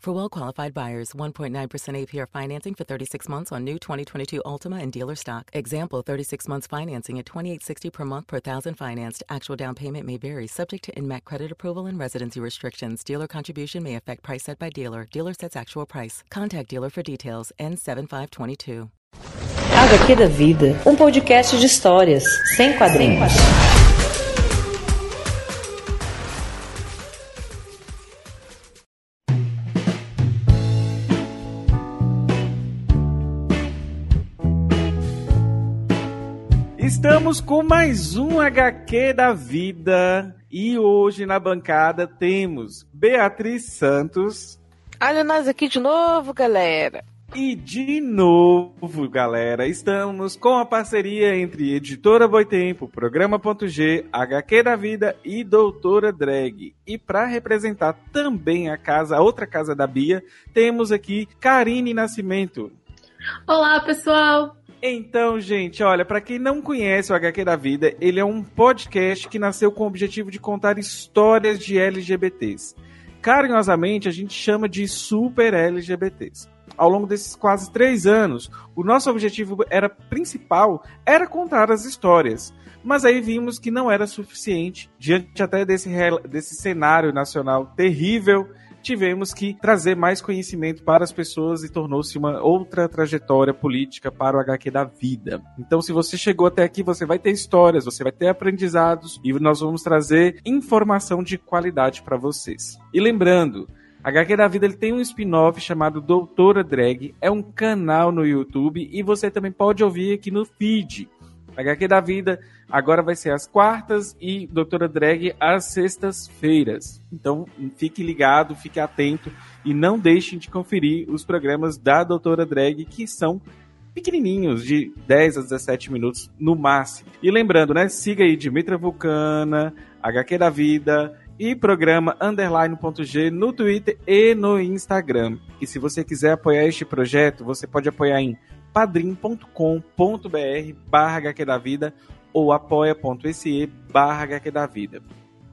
For well qualified buyers, 1.9% APR financing for 36 months on new 2022 Altima and dealer stock. Example 36 months financing at 2860 per month per thousand financed. Actual down payment may vary, subject to INMAC credit approval and residency restrictions. Dealer contribution may affect price set by dealer. Dealer sets actual price. Contact dealer for details. N7522. HQ da Vida, um podcast de histórias, sem quadrinhos. Estamos com mais um HQ da vida e hoje na bancada temos Beatriz Santos. Olha nós aqui de novo, galera. E de novo, galera, estamos com a parceria entre Editora Boitempo, Programa.g, HQ da Vida e Doutora Drag. E para representar também a casa, a outra casa da Bia, temos aqui Karine Nascimento. Olá, pessoal. Então, gente, olha, para quem não conhece o HQ da Vida, ele é um podcast que nasceu com o objetivo de contar histórias de LGBTs. Carinhosamente, a gente chama de super LGBTs. Ao longo desses quase três anos, o nosso objetivo era principal era contar as histórias. Mas aí vimos que não era suficiente, diante até desse, desse cenário nacional terrível tivemos que trazer mais conhecimento para as pessoas e tornou-se uma outra trajetória política para o HQ da vida. Então, se você chegou até aqui, você vai ter histórias, você vai ter aprendizados e nós vamos trazer informação de qualidade para vocês. E lembrando, HQ da Vida ele tem um spin-off chamado Doutora Drag, é um canal no YouTube e você também pode ouvir aqui no feed. HQ da Vida agora vai ser às quartas e Doutora Drag às sextas-feiras. Então fique ligado, fique atento e não deixem de conferir os programas da Doutora Drag que são pequenininhos, de 10 a 17 minutos no máximo. E lembrando, né, siga aí Dimitra Vulcana, HQ da Vida e programa underline.g no Twitter e no Instagram. E se você quiser apoiar este projeto, você pode apoiar em padrim.com.br barra HQ da Vida ou apoia.se barra HQ da Vida.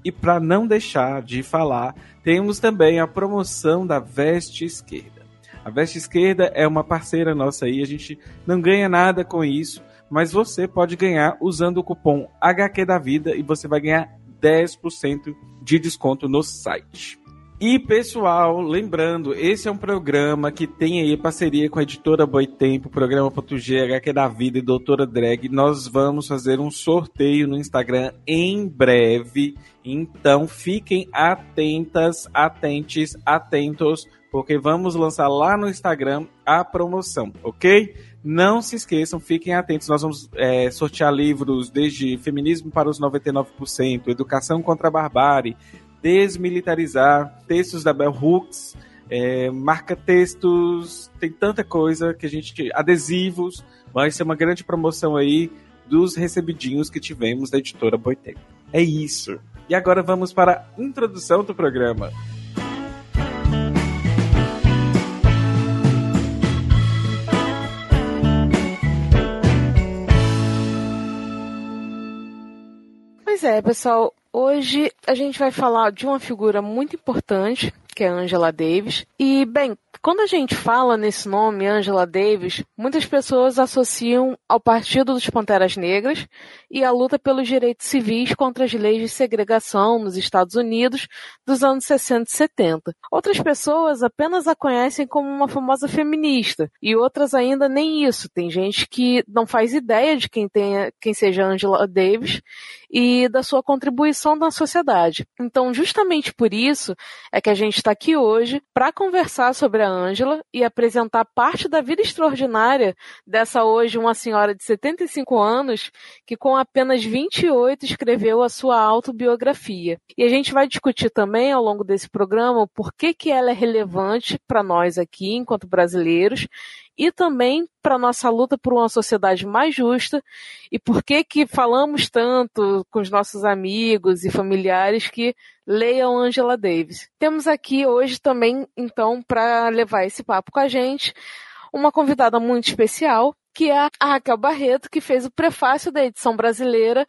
E para não deixar de falar, temos também a promoção da Veste Esquerda. A Veste Esquerda é uma parceira nossa aí, a gente não ganha nada com isso, mas você pode ganhar usando o cupom HQ da Vida e você vai ganhar 10% de desconto no site. E pessoal, lembrando, esse é um programa que tem aí parceria com a editora Boitempo, programa.g, HQ da Vida e Doutora Drag. Nós vamos fazer um sorteio no Instagram em breve. Então fiquem atentas, atentes, atentos, porque vamos lançar lá no Instagram a promoção, ok? Não se esqueçam, fiquem atentos. Nós vamos é, sortear livros desde Feminismo para os 99%, Educação contra a Barbárie, desmilitarizar, textos da Bell Hooks, é, marca textos, tem tanta coisa que a gente. adesivos, vai ser uma grande promoção aí dos recebidinhos que tivemos da editora Boitempo. É isso. E agora vamos para a introdução do programa. É, pessoal. Hoje a gente vai falar de uma figura muito importante, que é Angela Davis. E, bem, quando a gente fala nesse nome, Angela Davis, muitas pessoas associam ao Partido dos Panteras Negras e à luta pelos direitos civis contra as leis de segregação nos Estados Unidos dos anos 60 e 70. Outras pessoas apenas a conhecem como uma famosa feminista e outras ainda nem isso. Tem gente que não faz ideia de quem, tenha, quem seja Angela Davis e da sua contribuição na sociedade. Então, justamente por isso é que a gente está aqui hoje para conversar sobre a Ângela e apresentar parte da vida extraordinária dessa hoje uma senhora de 75 anos que com apenas 28 escreveu a sua autobiografia. E a gente vai discutir também ao longo desse programa o porquê que ela é relevante para nós aqui enquanto brasileiros e também para nossa luta por uma sociedade mais justa e por que que falamos tanto com os nossos amigos e familiares que leiam Angela Davis. Temos aqui hoje também, então, para levar esse papo com a gente, uma convidada muito especial, que é a Raquel Barreto, que fez o prefácio da edição brasileira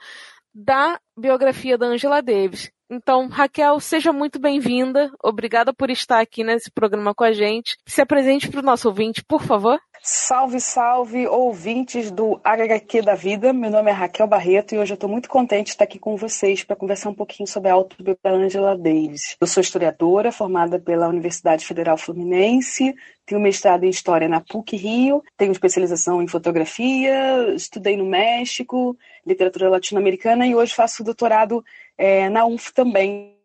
da biografia da Angela Davis. Então, Raquel, seja muito bem-vinda. Obrigada por estar aqui nesse programa com a gente. Se apresente para o nosso ouvinte, por favor. Salve, salve, ouvintes do HQ da Vida. Meu nome é Raquel Barreto e hoje eu estou muito contente de estar aqui com vocês para conversar um pouquinho sobre a autobiografia da Angela Davis. Eu sou historiadora, formada pela Universidade Federal Fluminense, tenho mestrado em História na PUC Rio, tenho especialização em fotografia, estudei no México, literatura latino-americana e hoje faço doutorado é, na UF também,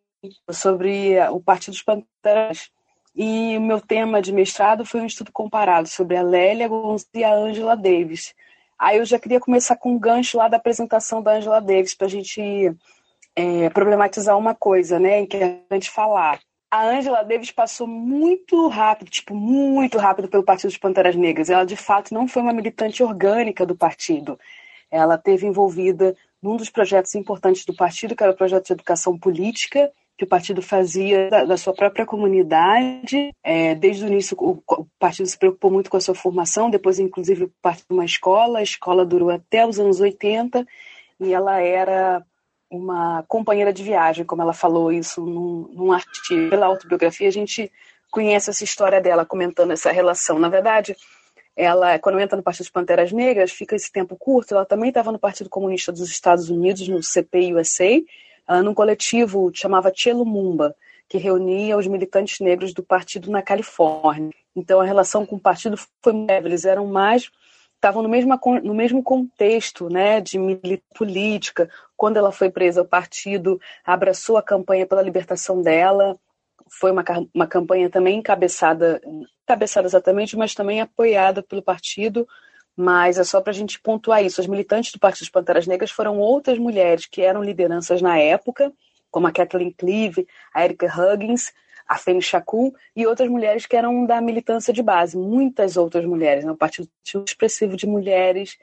sobre o Partido dos Panteras. E o meu tema de mestrado foi um estudo comparado sobre a Lélia Gonzalez e a Angela Davis. Aí eu já queria começar com um gancho lá da apresentação da Angela Davis, para a gente é, problematizar uma coisa, né, que a gente falar. A Angela Davis passou muito rápido, tipo, muito rápido pelo Partido dos Panteras Negras. Ela, de fato, não foi uma militante orgânica do partido. Ela teve envolvida num dos projetos importantes do partido, que era o projeto de educação política, que o partido fazia da, da sua própria comunidade. É, desde o início, o, o, partido se preocupou muito com a sua formação, depois, inclusive, partiu uma escola. A escola durou até os anos 80 e ela era uma companheira de viagem, como ela falou isso num, num artigo. Pela autobiografia, a gente conhece essa história dela comentando essa relação. Na verdade, ela, quando entra no Partido das Panteras Negras, fica esse tempo curto. Ela também estava no Partido Comunista dos Estados Unidos, no CPI-USA, uh, num coletivo que chamava Lumumba, que reunia os militantes negros do partido na Califórnia. Então a relação com o partido foi eles eram mais estavam no mesmo, no mesmo contexto né, de política. Quando ela foi presa, o partido abraçou a campanha pela libertação dela, foi uma, uma campanha também encabeçada, encabeçada exatamente, mas também apoiada pelo partido. Mas é só para a gente pontuar isso. As militantes do Partido dos Panteras Negras foram outras mulheres que eram lideranças na época, como a Kathleen Cleave, a Erika Huggins, a Femi Chakul e outras mulheres que eram da militância de base, muitas outras mulheres. Né? O partido tinha um expressivo de mulheres,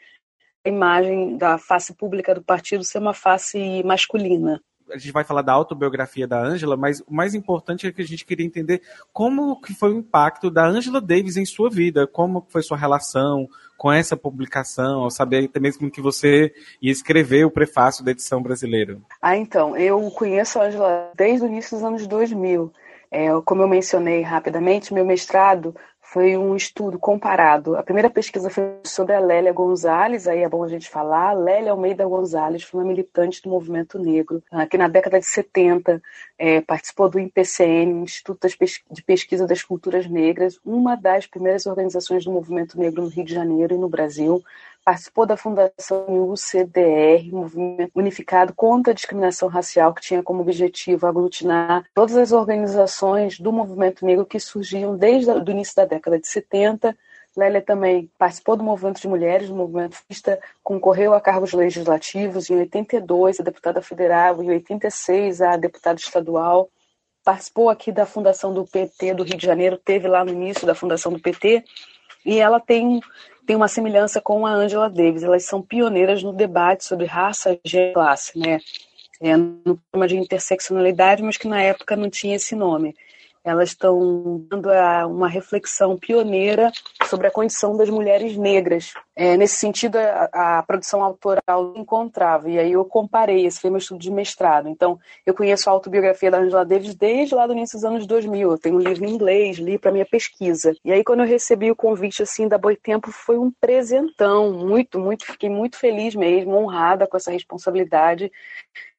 a imagem da face pública do partido ser uma face masculina a gente vai falar da autobiografia da Angela, mas o mais importante é que a gente queria entender como que foi o impacto da Angela Davis em sua vida, como foi sua relação com essa publicação, ao saber até mesmo que você ia escrever o prefácio da edição brasileira. Ah, então, eu conheço a Angela desde o início dos anos 2000. É, como eu mencionei rapidamente, meu mestrado foi um estudo comparado. A primeira pesquisa foi sobre a Lélia Gonzalez, aí é bom a gente falar. Lélia Almeida Gonzalez foi uma militante do movimento negro, ah, que na década de 70 é, participou do IPCN, Instituto de Pesquisa das Culturas Negras, uma das primeiras organizações do movimento negro no Rio de Janeiro e no Brasil participou da fundação UCDR, Movimento Unificado contra a Discriminação Racial, que tinha como objetivo aglutinar todas as organizações do movimento negro que surgiam desde o início da década de 70. Lélia também participou do movimento de mulheres, do movimento feminista, concorreu a cargos legislativos em 82, a deputada federal, em 86, a deputada estadual. Participou aqui da fundação do PT do Rio de Janeiro, teve lá no início da fundação do PT, e ela tem tem uma semelhança com a Angela Davis. Elas são pioneiras no debate sobre raça, gênero e classe, né? É, no tema de interseccionalidade, mas que na época não tinha esse nome elas estão dando uma reflexão pioneira sobre a condição das mulheres negras. É, nesse sentido, a, a, produção autoral encontrava, e aí eu comparei, esse foi meu estudo de mestrado. Então, eu conheço a autobiografia da Angela Davis desde lá do início dos anos 2000, eu tenho um livro em inglês, li para minha pesquisa. E aí, quando eu recebi o convite, assim, da Boitempo, foi um presentão, muito, muito, fiquei muito feliz mesmo, honrada com essa responsabilidade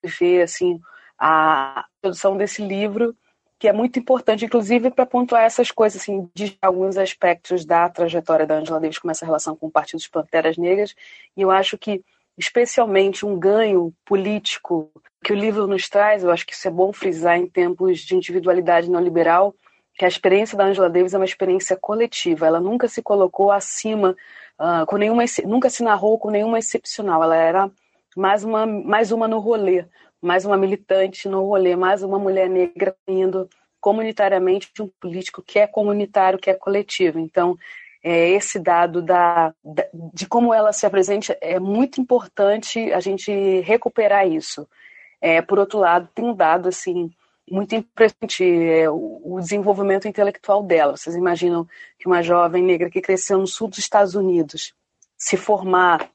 de ver, assim, a produção desse livro que é muito importante, inclusive, para pontuar essas coisas, assim, de alguns aspectos da trajetória da Angela Davis com essa relação com o Partido dos Panteras Negras. E eu acho que especialmente um ganho político que o livro nos traz, eu acho que isso é bom frisar em tempos de individualidade neoliberal, que a experiência da Angela Davis é uma experiência coletiva. Ela nunca se colocou acima, uh, com nenhuma, nunca se narrou com nenhuma excepcional. Ela era mais uma, mais uma no rolê, mais uma militante no rolê, mais uma mulher negra indo comunitariamente de um político que é comunitário, que é coletivo. Então, é, esse dado da, da, de como ela se apresenta é muito importante a gente recuperar isso. É, por outro lado, tem um dado assim muito impressionante é, o, o, desenvolvimento intelectual dela. Vocês imaginam que uma jovem negra que cresceu no sul dos Estados Unidos se formar,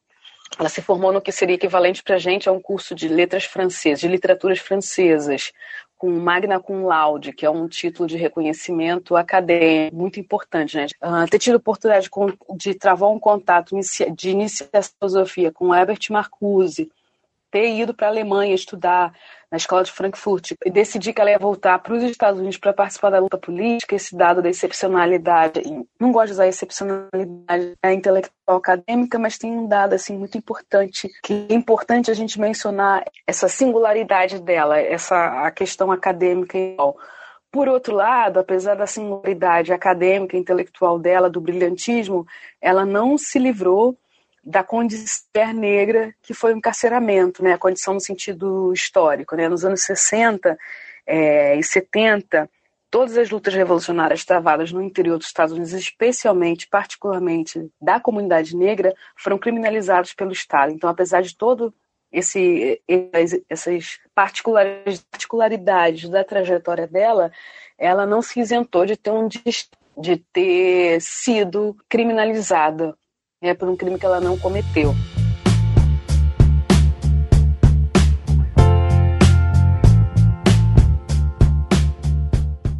ela se formou no que seria equivalente para a gente a um curso de letras francesas, de literaturas francesas, com Magna Cum Laude, que é um título de reconhecimento acadêmico muito importante, né? Uh, ter tido a oportunidade de, de travar um contato de iniciação filosofia com Herbert Marcuse, ter ido para a Alemanha estudar na escola de Frankfurt e decidir que ela ia voltar para os Estados Unidos para participar da luta política, esse dado da excepcionalidade, não gosto de usar excepcionalidade é intelectual acadêmica, mas tem um dado assim muito importante que é importante a gente mencionar essa singularidade dela, essa a questão acadêmica e por outro lado, apesar da singularidade acadêmica intelectual dela, do brilhantismo, ela não se livrou da condição negra que foi o encarceramento, né? a condição no sentido histórico. Né? Nos anos 60 é, e 70, todas as lutas revolucionárias travadas no interior dos Estados Unidos, especialmente, particularmente da comunidade negra, foram criminalizadas pelo Estado. Então, apesar de todo esse, essas particularidades da trajetória dela, ela não se isentou de ter um de ter sido criminalizada é por um crime que ela não cometeu.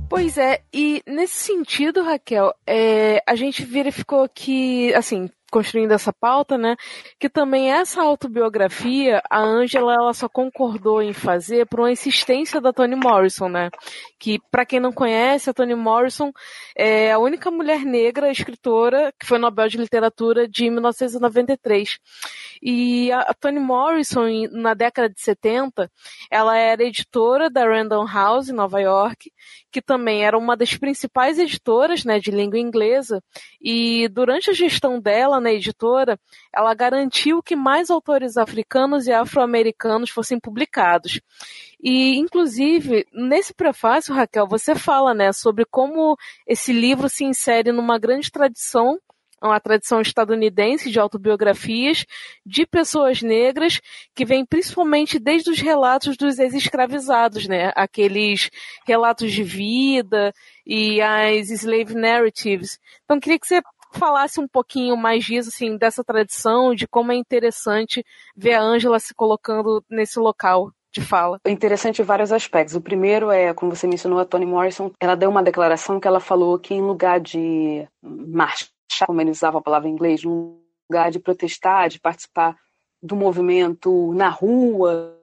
Pois é, e nesse sentido, Raquel, é, a gente verificou que, assim, construindo essa pauta, né? Que também essa autobiografia, a Angela ela só concordou em fazer por uma insistência da Toni Morrison, né? Que para quem não conhece, a Toni Morrison é a única mulher negra escritora que foi Nobel de Literatura de 1993. E a, a Toni Morrison, na década de 70, ela era editora da Random House em Nova York, que também era uma das principais editoras, né, de língua inglesa. E durante a gestão dela na editora, ela garantiu que mais autores africanos e afro-americanos fossem publicados. E, inclusive, nesse prefácio, Raquel, você fala né, sobre como esse livro se insere numa grande tradição uma tradição estadunidense de autobiografias de pessoas negras que vem principalmente desde os relatos dos ex-escravizados, né? Aqueles relatos de vida e as slave narratives. Então, queria que você falasse um pouquinho mais disso, assim, dessa tradição, de como é interessante ver a Ângela se colocando nesse local de fala. É interessante vários aspectos. O primeiro é, como você mencionou, a Toni Morrison, ela deu uma declaração que ela falou que em lugar de marchar, como ele usava a palavra em inglês, no lugar de protestar, de participar do movimento na rua,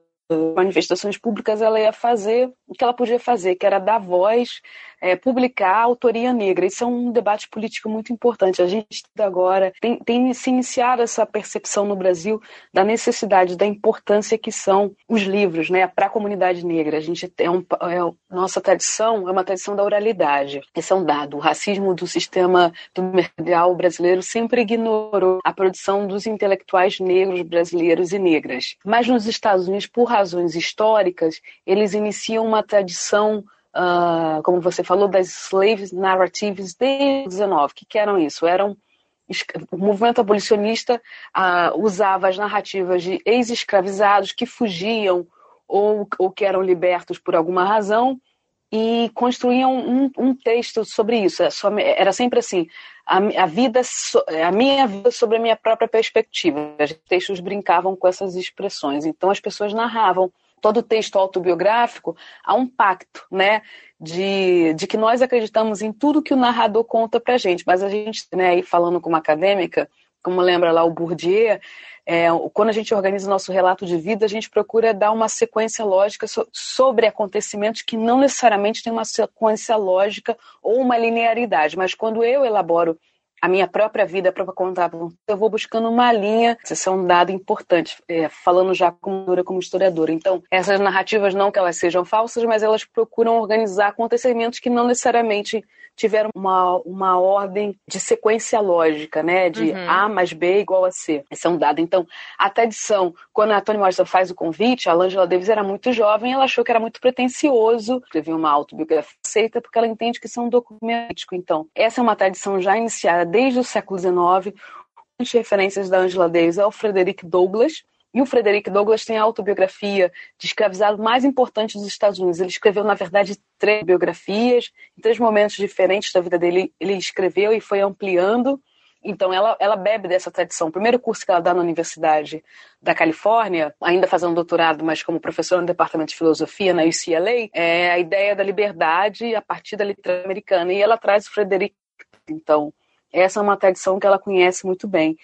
manifestações públicas, ela ia fazer o que ela podia fazer, que era dar voz, é, publicar a autoria negra. Isso é um debate político muito importante. A gente agora tem, tem se iniciado essa percepção no Brasil da necessidade, da importância que são os livros né, para a comunidade negra. A gente tem um, é, nossa tradição é uma tradição da oralidade. Esse é um dado. O racismo do sistema do mercado brasileiro sempre ignorou a produção dos intelectuais negros brasileiros e negras. Mas nos Estados Unidos, por razões históricas, eles iniciam uma tradição Uh, como você falou, das slave narratives desde o 19. O que, que eram isso? Eram o movimento abolicionista uh, usava as narrativas de ex-escravizados que fugiam ou, ou que eram libertos por alguma razão e construíam um, um texto sobre isso. É era sempre assim: a, a, vida, a minha vida sobre a minha própria perspectiva. Os textos brincavam com essas expressões. Então as pessoas narravam todo texto autobiográfico há um pacto, né? De, de que nós acreditamos em tudo que o narrador conta pra gente. Mas a gente, né, aí falando como acadêmica, como lembra lá o Bourdieu, é, quando a gente organiza o nosso relato de vida, a gente procura dar uma sequência lógica so, sobre acontecimentos que não necessariamente tem uma sequência lógica ou uma linearidade, mas quando eu elaboro a minha própria vida para contar. Eu vou buscando uma linha, isso é um dado importante, é, falando já como, como historiadora. Então, essas narrativas não que elas sejam falsas, mas elas procuram organizar acontecimentos que não necessariamente tiveram uma, uma ordem de sequência lógica, né? De uhum. A mais B igual a C. Esse é um dado. Então, a tradição, quando a Toni Morrison faz o convite, a Angela Davis era muito jovem, ela achou que era muito pretencioso escrever uma autobiografia aceita porque ela entende que isso é um documento. Então, essa é uma tradição já iniciada desde o século XIX. As referências da Angela Davis é o Frederick Douglass, e o Frederick Douglass tem a autobiografia de escravizado mais importante dos Estados Unidos. Ele escreveu, na verdade, três biografias, em três momentos diferentes da vida dele. Ele escreveu e foi ampliando. Então, ela, ela bebe dessa tradição. O primeiro curso que ela dá na Universidade da Califórnia, ainda fazendo doutorado, mas como professora no Departamento de Filosofia na UCLA, é a ideia da liberdade a partir da literatura americana. E ela traz o Frederick. Então, essa é uma tradição que ela conhece muito bem.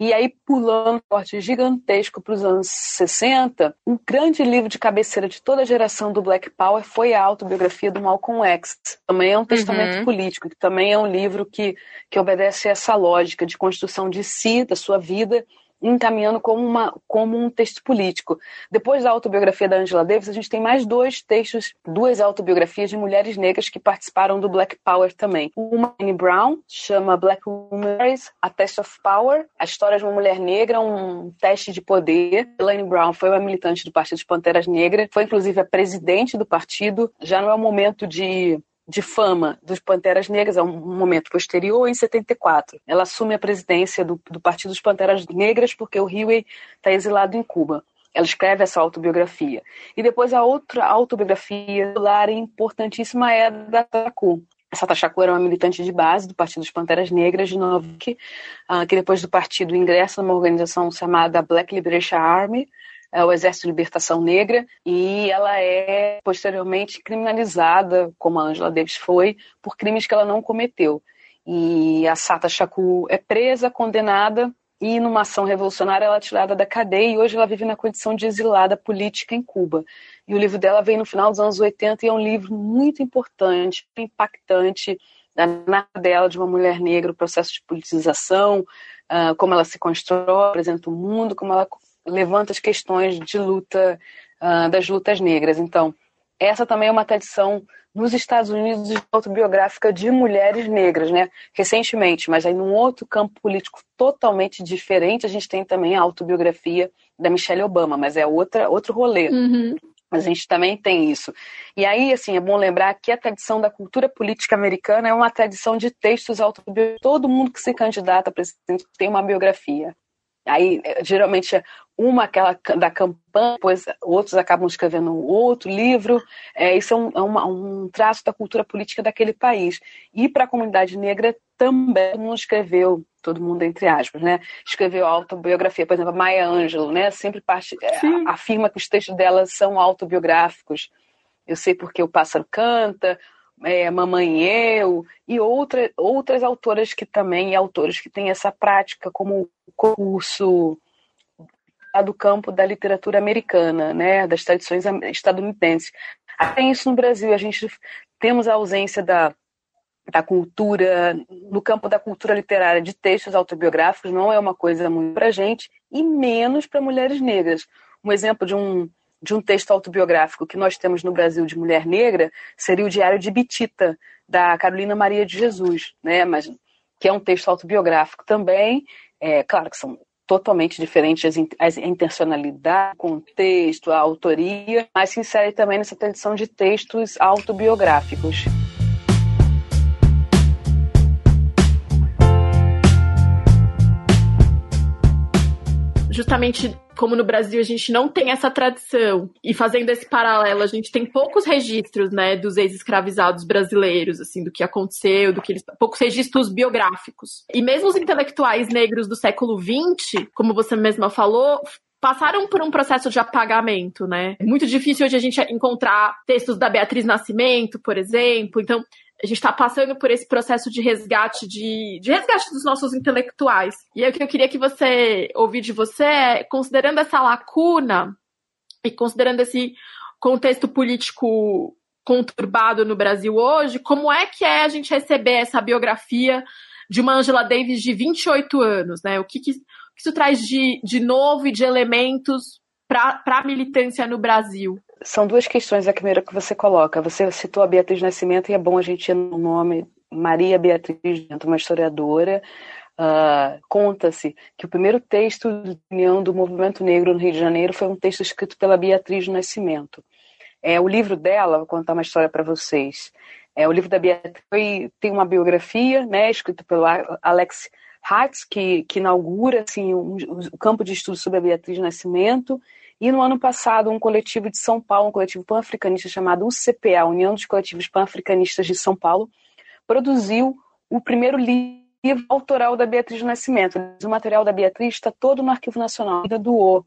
E aí, pulando um corte gigantesco para os anos 60, um grande livro de cabeceira de toda a geração do Black Power foi a autobiografia do Malcolm X. Também é um testamento uhum. político, que também é um livro que, que obedece a essa lógica de construção de si, da sua vida, encaminhando como, uma, como um texto político. Depois da autobiografia da Angela Davis, a gente tem mais dois textos, duas autobiografias de mulheres negras que participaram do Black Power também. Uma, Anne Brown, chama Black Women, A Test of Power, a história de uma mulher negra, um teste de poder. Elaine Brown foi uma militante do Partido de Panteras Negras, foi inclusive a presidente do partido. Já não é o momento de de fama dos Panteras Negras, é um momento posterior, em 74. Ela assume a presidência do, do Partido dos Panteras Negras porque o Huey está exilado em Cuba. Ela escreve essa autobiografia. E depois a outra autobiografia popular importantíssima é a da Taku. Essa Tachaku era uma militante de base do Partido dos Panteras Negras de Nova York, uh, que depois do partido ingressa numa organização chamada Black Liberation Army, o Exército de Libertação Negra, e ela é posteriormente criminalizada, como a Angela Davis foi, por crimes que ela não cometeu. E a Sata Shakur é presa, condenada, e numa ação revolucionária ela é tirada da cadeia e hoje ela vive na condição de exilada política em Cuba. E o livro dela veio no final dos anos 80 e é um livro muito importante, impactante, da dela de uma mulher negra, o processo de politização, uh, como ela se constrói, apresenta o mundo, como ela levanta as questões de luta, uh, das lutas negras. Então, essa também é uma tradição nos Estados Unidos autobiográfica de mulheres negras, né? Recentemente, mas aí num outro campo político totalmente diferente, a gente tem também a autobiografia da Michelle Obama, mas é outra, outro rolê. Uhum. Mas a gente também tem isso. E aí, assim, é bom lembrar que a tradição da cultura política americana é uma tradição de textos autobiográficos. Todo mundo que se candidata a presidente tem uma biografia. Aí, eh, geralmente, é uma aquela da campanha, depois outros acabam escrevendo outro livro. É, isso é, um, é uma, um traço da cultura política daquele país. E para a comunidade negra também não escreveu, todo mundo entre aspas, né? Escreveu autobiografia, por exemplo, a Maya Angelou, né? Sempre parte, é, afirma que os textos dela são autobiográficos. Eu sei porque o pássaro canta, é, Mamãe Eu, e outra, outras autoras que também, autores que têm essa prática como curso do campo da literatura americana, né, das tradições estadunidenses. Tem isso no Brasil, a gente temos a ausência da, da cultura, no campo da cultura literária, de textos autobiográficos, não é uma coisa muito para gente, e menos para mulheres negras. Um exemplo de um de um texto autobiográfico que nós temos no Brasil de mulher negra seria o Diário de Bitita, da Carolina Maria de Jesus, né? Mas, que é um texto autobiográfico também. É, claro que são totalmente diferentes as, intencionalidade, o contexto, a autoria, mas se insere também nessa tradição de textos autobiográficos. justamente como no Brasil a gente não tem essa tradição, e fazendo esse paralelo, a gente tem poucos registros, né, dos ex-escravizados brasileiros, assim, do que aconteceu, do que eles. poucos registros biográficos. E mesmo os intelectuais negros do século XX, como você mesma falou, passaram por um processo de apagamento, né? É muito difícil hoje a gente encontrar textos da Beatriz Nascimento, por exemplo. Então, a gente está passando por esse processo de resgate de, de resgate dos nossos intelectuais. E o que eu queria que você ouvir de você é, considerando essa lacuna e considerando esse contexto político conturbado no Brasil hoje, como é que é a gente receber essa biografia de uma Angela Davis de 28 anos, né? O que, que, isso traz de, de novo e de elementos para a militância no Brasil? São duas questões. A primeira que você coloca. Você citou a Beatriz Nascimento e é bom a gente ir no nome Maria Beatriz, uma historiadora. Uh, Conta-se que o primeiro texto de união do movimento negro no Rio de Janeiro foi um texto escrito pela Beatriz Nascimento. É, o livro dela, vou contar uma história para vocês. É, o livro da Beatriz tem uma biografia, né, escrita pelo Alex Hatz, que, que inaugura assim, um, um campo de estudo sobre a Beatriz Nascimento. E no ano passado, um coletivo de São Paulo, um coletivo pan-africanista chamado UCPA, União dos Coletivos Pan-Africanistas de São Paulo, produziu o primeiro livro autoral da Beatriz Nascimento. O material da Beatriz está todo no Arquivo Nacional, ainda doou.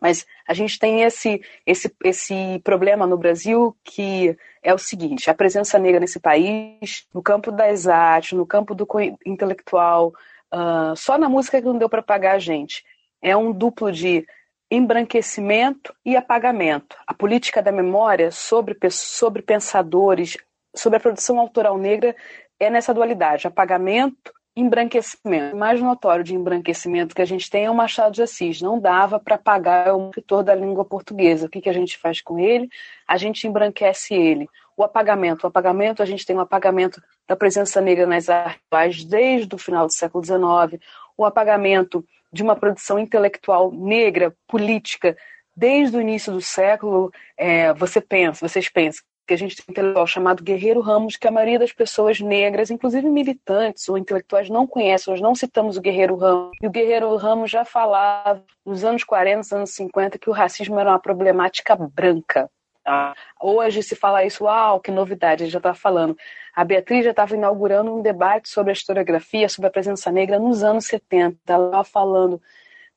Mas a gente tem esse, esse, esse problema no Brasil que é o seguinte: a presença negra nesse país, no campo das artes, no campo do intelectual, uh, só na música que não deu para pagar a gente. É um duplo de embranquecimento e apagamento. A política da memória sobre, sobre pensadores, sobre a produção autoral negra é nessa dualidade, apagamento embranquecimento. O mais notório de embranquecimento que a gente tem é o Machado de Assis. Não dava para pagar o escritor da língua portuguesa. O que, que a gente faz com ele? A gente embranquece ele. O apagamento. O apagamento, a gente tem um apagamento da presença negra nas artes desde o final do século XIX. O apagamento de uma produção intelectual negra, política, desde o início do século. É, você pensa, vocês pensam, que a gente tem um intelectual chamado Guerreiro Ramos, que a maioria das pessoas negras, inclusive militantes ou intelectuais, não conhecem. Nós não citamos o Guerreiro Ramos. E o Guerreiro Ramos já falava, nos anos 40, nos anos 50, que o racismo era uma problemática branca. Tá? Hoje se fala isso, uau, que novidade, já está falando. A Beatriz já estava inaugurando um debate sobre a historiografia, sobre a presença negra nos anos 70. Ela estava falando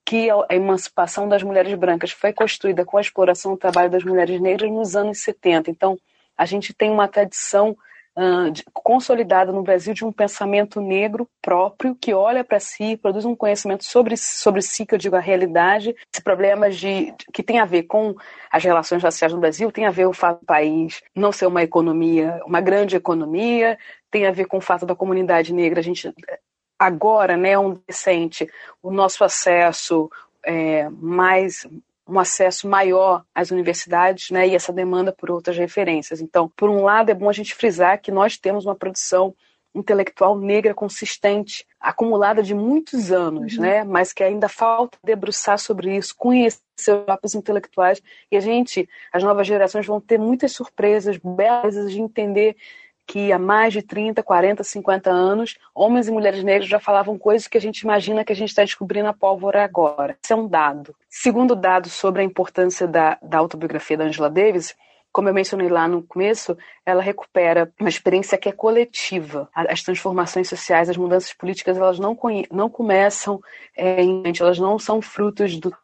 que a emancipação das mulheres brancas foi construída com a exploração do trabalho das mulheres negras nos anos 70. Então, a gente tem uma tradição consolidada no Brasil de um pensamento negro próprio que olha para si, produz um conhecimento sobre, sobre si, que eu digo a realidade, esse problema de, que tem a ver com as relações raciais no Brasil, tem a ver o fato do país não ser uma economia, uma grande economia, tem a ver com o fato da comunidade negra, a gente agora, né, um decente, o nosso acesso é, mais um acesso maior às universidades né, e essa demanda por outras referências. Então, por um lado, é bom a gente frisar que nós temos uma produção intelectual negra consistente, acumulada de muitos anos, uhum. né? Mas que ainda falta debruçar sobre isso, conhecer os próprios intelectuais e a gente, as novas gerações vão ter muitas surpresas, belas de entender que há mais de 30, 40, 50 anos, homens e mulheres negros já falavam coisas que a gente imagina que a gente está descobrindo a pólvora agora. Isso é um dado. Segundo dado sobre a importância da, da autobiografia da Angela Davis, como eu mencionei lá no começo, ela recupera uma experiência que é coletiva. As transformações sociais, as mudanças políticas, elas não, não começam é, em elas não são frutos do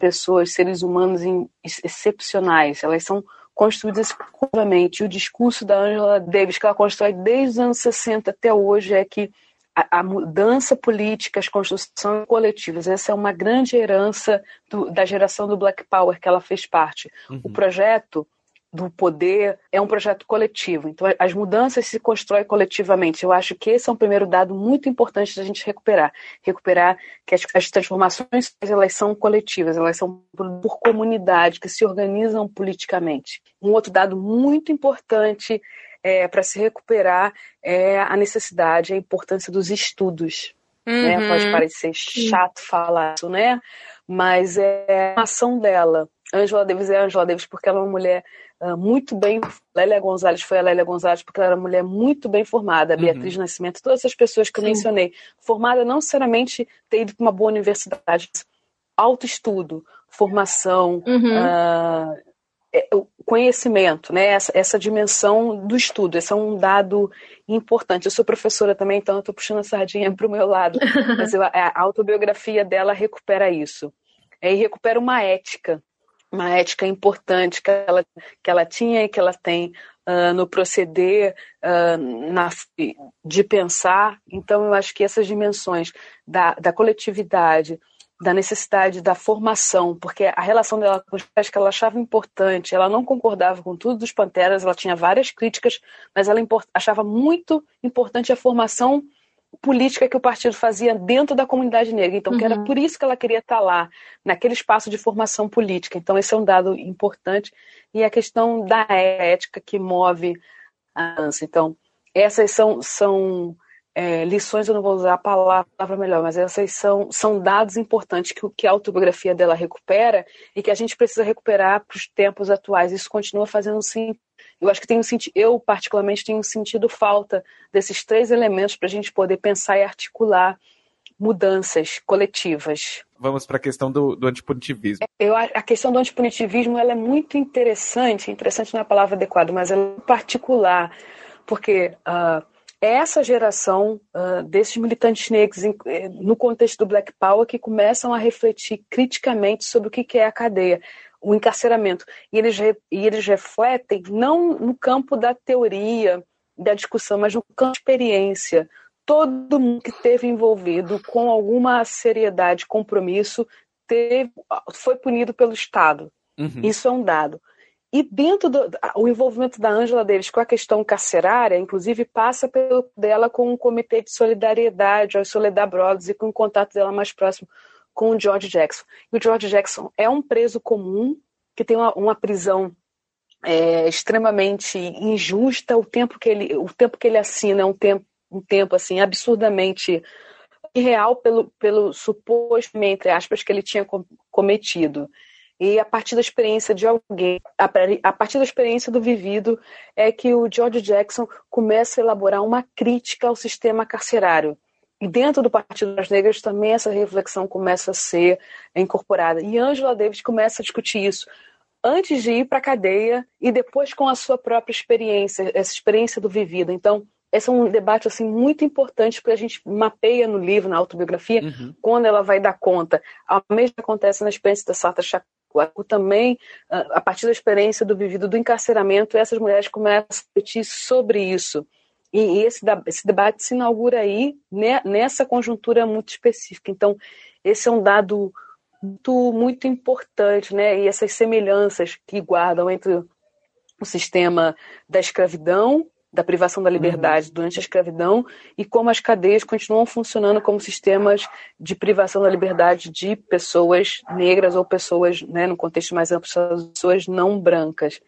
pessoas, seres humanos excepcionais, elas são construídas exclusivamente. O discurso da Angela Davis, que ela constrói desde os anos 60 até hoje, é que a, a mudança política, as construções coletivas, essa é uma grande herança do, da geração do Black Power que ela fez parte. Uhum. O projeto do poder é um projeto coletivo. Então, as mudanças se constroem coletivamente. Eu acho que esse é um primeiro dado muito importante da gente recuperar. Recuperar que as, as transformações elas são coletivas, elas são por, por comunidade, que se organizam politicamente. Um outro dado muito importante é, para se recuperar é a necessidade, a importância dos estudos. Uhum. Né? Pode parecer chato falar isso, né? Mas é a ação dela. Angela Davis é Angela Davis porque ela é uma mulher muito bem. Lélia Gonzalez foi a Lélia Gonzalez porque ela era uma mulher muito bem formada. Uhum. Beatriz uhum. Nascimento, todas essas pessoas que eu Sim. mencionei. Formada não necessariamente ter ido para uma boa universidade, autoestudo, formação, uhum. uh, conhecimento, né? Essa, essa, dimensão do estudo. Esse é um dado importante. Eu sou professora também, então eu estou puxando a sardinha para o meu lado. Mas eu, a autobiografia dela recupera isso. É, e recupera uma ética uma ética importante que ela, que ela tinha e que ela tem uh, no proceder uh, na, de pensar. Então, eu acho que essas dimensões da, da coletividade, da necessidade da formação, porque a relação dela com os pais que ela achava importante, ela não concordava com tudo dos Panteras, ela tinha várias críticas, mas ela achava muito importante a formação política que o partido fazia dentro da comunidade negra. Então, uhum. que era uhum. por isso que ela queria estar lá, naquele espaço de formação política. Então, esse é um dado importante. E a questão da ética que move a dança. Então, essas são, são é, lições, eu não vou usar a palavra melhor, mas essas são, são dados importantes que, que a autobiografia dela recupera e que a gente precisa recuperar para os tempos atuais. Isso continua fazendo sim. Eu acho que tenho sentido, eu particularmente tenho sentido falta desses três elementos para a gente poder pensar e articular mudanças coletivas. Vamos para a questão do, do antipunitivismo. Eu, a questão do antipunitivismo ela é muito interessante, interessante não é a palavra adequada, mas ela é particular, porque uh, essa geração uh, desses militantes negros em, eh, no contexto do Black Power que começam a refletir criticamente sobre o que é a cadeia, o encarceramento. E eles, e eles refletem não no campo da teoria, da discussão, mas no campo da experiência. Todo mundo que esteve envolvido com alguma seriedade, compromisso, teve, foi punido pelo Estado. Uhum. Isso é um dado. E dentro do o envolvimento da Angela Davis com a questão carcerária, inclusive, passa pelo dela com um comitê de solidariedade, o Soledad Brothers, e com o contato dela mais próximo com o George Jackson. E o George Jackson é um preso comum que tem uma, uma prisão é, extremamente injusta. O tempo que ele, o tempo que ele assina é um tempo, um tempo assim absurdamente irreal pelo, pelo suposto, entre aspas, que ele tinha cometido. E a partir da experiência de alguém, a partir da experiência do vivido, é que o George Jackson começa a elaborar uma crítica ao sistema carcerário. E dentro do Partido das Negras também essa reflexão começa a ser incorporada. E Angela Davis começa a discutir isso antes de ir para a cadeia e depois com a sua própria experiência, essa experiência do vivido. Então, esse é um debate assim muito importante porque a gente mapeia no livro, na autobiografia, uhum. quando ela vai dar conta. O mesmo acontece na experiência da Sata o também, a partir da experiência do vivido do encarceramento, essas mulheres começam a refletir sobre isso. E esse, esse debate se inaugura aí, né, nessa conjuntura muito específica. Então, esse é um dado muito, muito importante, né? E essas semelhanças que guardam entre o sistema da escravidão da privação da liberdade uhum. durante a escravidão e como as cadeias continuam funcionando como sistemas de privação da liberdade de pessoas negras ou pessoas, né, no contexto mais amplo, pessoas não brancas.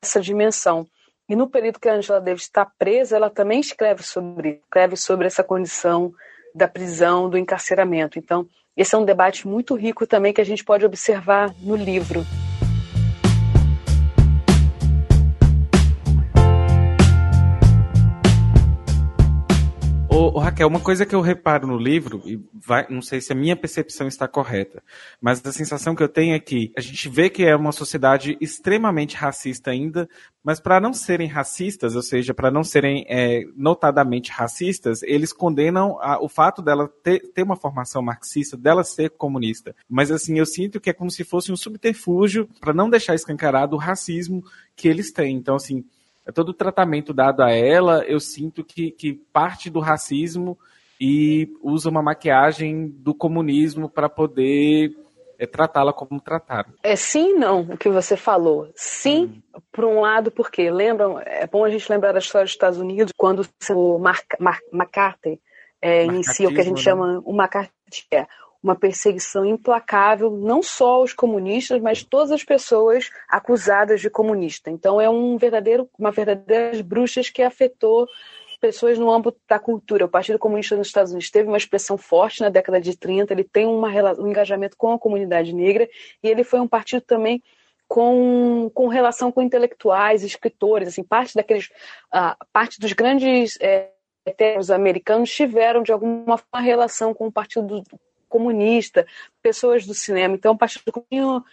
Essa dimensão. E no período que a Angela Davis está presa, ela também escreve sobre, escreve sobre essa condição da prisão, do encarceramento. Então, esse é um debate muito rico também que a gente pode observar no livro. Ô, Raquel, uma coisa que eu reparo no livro, e vai, não sei se a minha percepção está correta, mas a sensação que eu tenho é que a gente vê que é uma sociedade extremamente racista ainda, mas para não serem racistas, ou seja, para não serem é, notadamente racistas, eles condenam a, o fato dela ter, ter uma formação marxista, dela ser comunista. Mas assim, eu sinto que é como se fosse um subterfúgio para não deixar escancarado o racismo que eles têm. Então, assim, todo o tratamento dado a ela, eu sinto que, que parte do racismo e usa uma maquiagem do comunismo para poder é, tratá-la como trataram. É sim não, o que você falou. Sim, hum. por um lado, porque lembram, é bom a gente lembrar da história dos Estados Unidos, quando o Mar Mar McCarthy é, inicia o que a gente né? chama o McCarthy, é, uma perseguição implacável, não só aos comunistas, mas todas as pessoas acusadas de comunista. Então é um verdadeiro, uma verdadeira bruxas que afetou pessoas no âmbito da cultura. O Partido Comunista nos Estados Unidos teve uma expressão forte na década de 30, ele tem uma, um engajamento com a comunidade negra e ele foi um partido também com, com relação com intelectuais, escritores, assim, parte daqueles, uh, parte dos grandes é, americanos tiveram de alguma forma relação com o Partido comunista, pessoas do cinema. Então, o Partido Comunista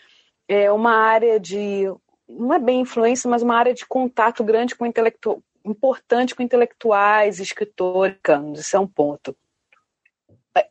é uma área de, não é bem influência, mas uma área de contato grande com intelectual, importante com intelectuais, escritores, isso é um ponto.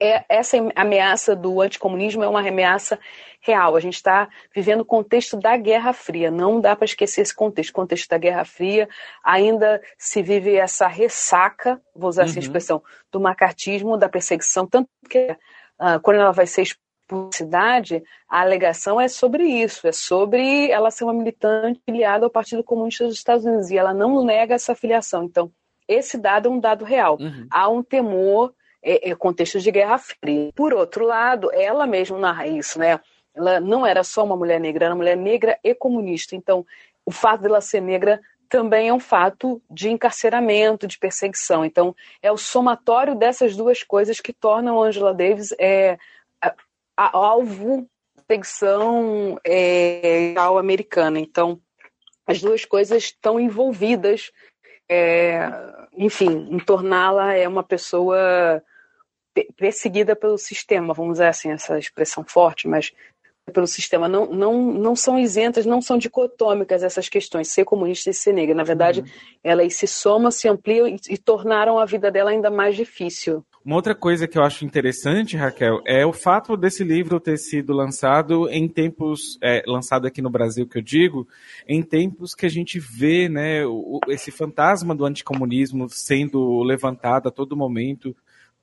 É, essa ameaça do anticomunismo é uma ameaça real. A gente está vivendo o contexto da Guerra Fria. Não dá para esquecer esse contexto. O contexto da Guerra Fria ainda se vive essa ressaca, vou usar uhum. essa expressão, do macartismo, da perseguição, tanto que uh, quando ela vai ser expulsidade, a alegação é sobre isso, é sobre ela ser uma militante filiada ao Partido Comunista dos Estados Unidos, e ela não nega essa filiação. Então, esse dado é um dado real. Uhum. Há um temor, é, é, contexto de Guerra Fria. Por outro lado, ela mesma narra isso, né? Ela não era só uma mulher negra, era uma mulher negra e comunista. Então, o fato dela ser negra também é um fato de encarceramento, de perseguição. Então, é o somatório dessas duas coisas que tornam Angela Davis é, a, a, alvo de perseguição é, americana. Então, as duas coisas estão envolvidas, é, enfim, em torná-la é uma pessoa perseguida pelo sistema, vamos dizer assim, essa expressão forte, mas pelo sistema não, não, não são isentas, não são dicotômicas essas questões, ser comunista e ser negra. Na verdade, uhum. elas se somam, se ampliam e, e, tornaram a vida dela ainda mais difícil. Uma outra coisa que eu acho interessante, Raquel, é o fato desse livro ter sido lançado em tempos, é, lançado aqui no Brasil, que eu digo, em tempos que a gente vê né, o, esse fantasma do anticomunismo sendo levantado a todo momento